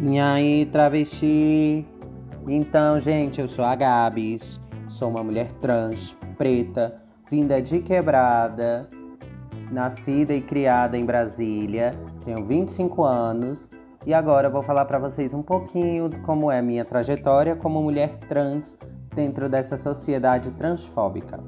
E aí, travesti? Então, gente, eu sou a Gabs, sou uma mulher trans, preta, vinda de quebrada, nascida e criada em Brasília, tenho 25 anos e agora vou falar para vocês um pouquinho como é minha trajetória como mulher trans dentro dessa sociedade transfóbica.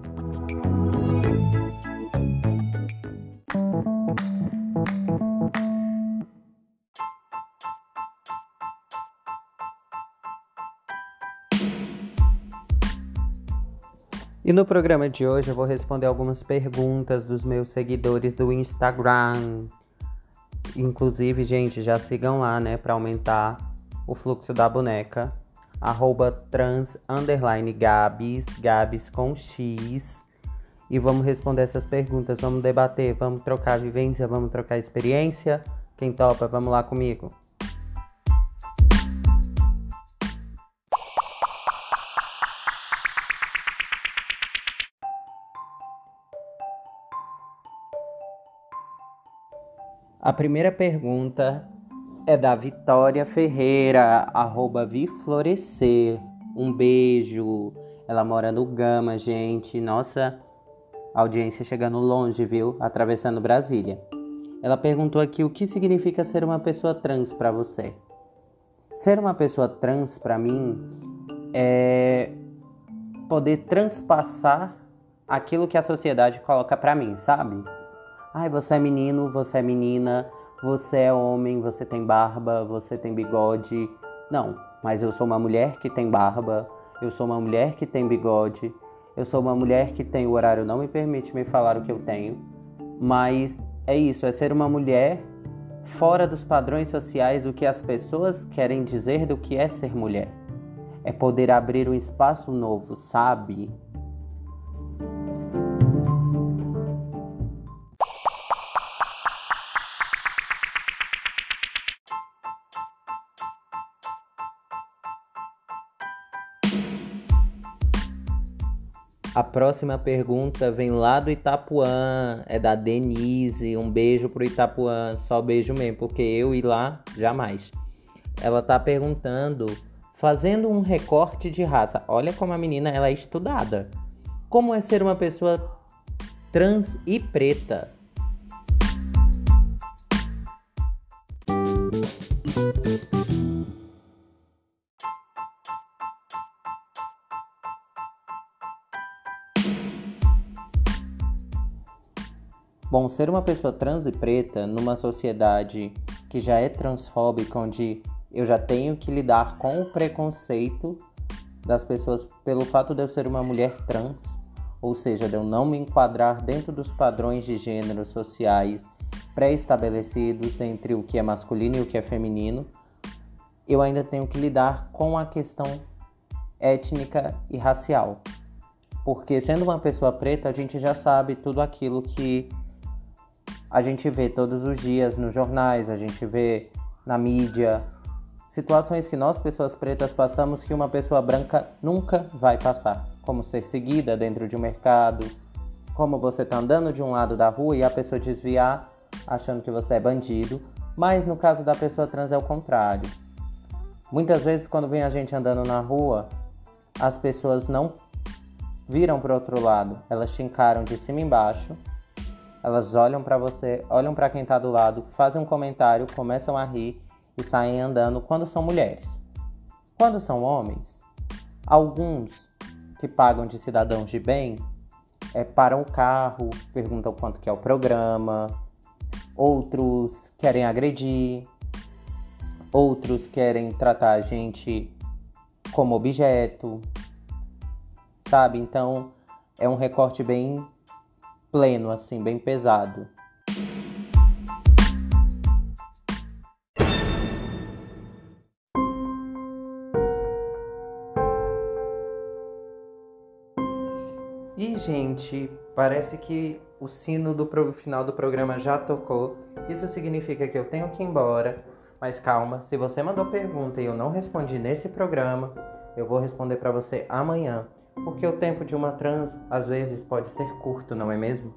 E no programa de hoje eu vou responder algumas perguntas dos meus seguidores do Instagram. Inclusive, gente, já sigam lá, né, para aumentar o fluxo da boneca. Arroba trans underline Gabs, Gabs com X. E vamos responder essas perguntas, vamos debater, vamos trocar vivência, vamos trocar experiência. Quem topa, vamos lá comigo. A primeira pergunta é da Vitória Ferreira, arroba Viflorescer. Um beijo. Ela mora no Gama, gente. Nossa audiência chegando longe, viu? Atravessando Brasília. Ela perguntou aqui o que significa ser uma pessoa trans para você. Ser uma pessoa trans para mim é poder transpassar aquilo que a sociedade coloca para mim, sabe? Ai, você é menino, você é menina, você é homem, você tem barba, você tem bigode. Não, mas eu sou uma mulher que tem barba, eu sou uma mulher que tem bigode, eu sou uma mulher que tem o horário não me permite me falar o que eu tenho. Mas é isso, é ser uma mulher fora dos padrões sociais do que as pessoas querem dizer do que é ser mulher. É poder abrir um espaço novo, sabe? A próxima pergunta vem lá do Itapuã, é da Denise. Um beijo pro Itapuã, só beijo mesmo, porque eu ir lá jamais. Ela tá perguntando, fazendo um recorte de raça. Olha como a menina ela é estudada. Como é ser uma pessoa trans e preta? Bom, ser uma pessoa trans e preta numa sociedade que já é transfóbica, onde eu já tenho que lidar com o preconceito das pessoas pelo fato de eu ser uma mulher trans, ou seja, de eu não me enquadrar dentro dos padrões de gênero sociais pré-estabelecidos entre o que é masculino e o que é feminino, eu ainda tenho que lidar com a questão étnica e racial. Porque sendo uma pessoa preta, a gente já sabe tudo aquilo que a gente vê todos os dias nos jornais, a gente vê na mídia, situações que nós, pessoas pretas, passamos que uma pessoa branca nunca vai passar, como ser seguida dentro de um mercado, como você tá andando de um lado da rua e a pessoa desviar achando que você é bandido, mas no caso da pessoa trans é o contrário. Muitas vezes quando vem a gente andando na rua, as pessoas não viram para outro lado, elas te encaram de cima embaixo elas olham para você, olham para quem está do lado, fazem um comentário, começam a rir e saem andando quando são mulheres. Quando são homens, alguns que pagam de cidadãos de bem é, param o carro, perguntam quanto que é o programa, outros querem agredir, outros querem tratar a gente como objeto, sabe? Então é um recorte bem pleno, assim, bem pesado. E, gente, parece que o sino do final do programa já tocou. Isso significa que eu tenho que ir embora. Mas calma, se você mandou pergunta e eu não respondi nesse programa, eu vou responder para você amanhã porque o tempo de uma trans às vezes pode ser curto, não é mesmo?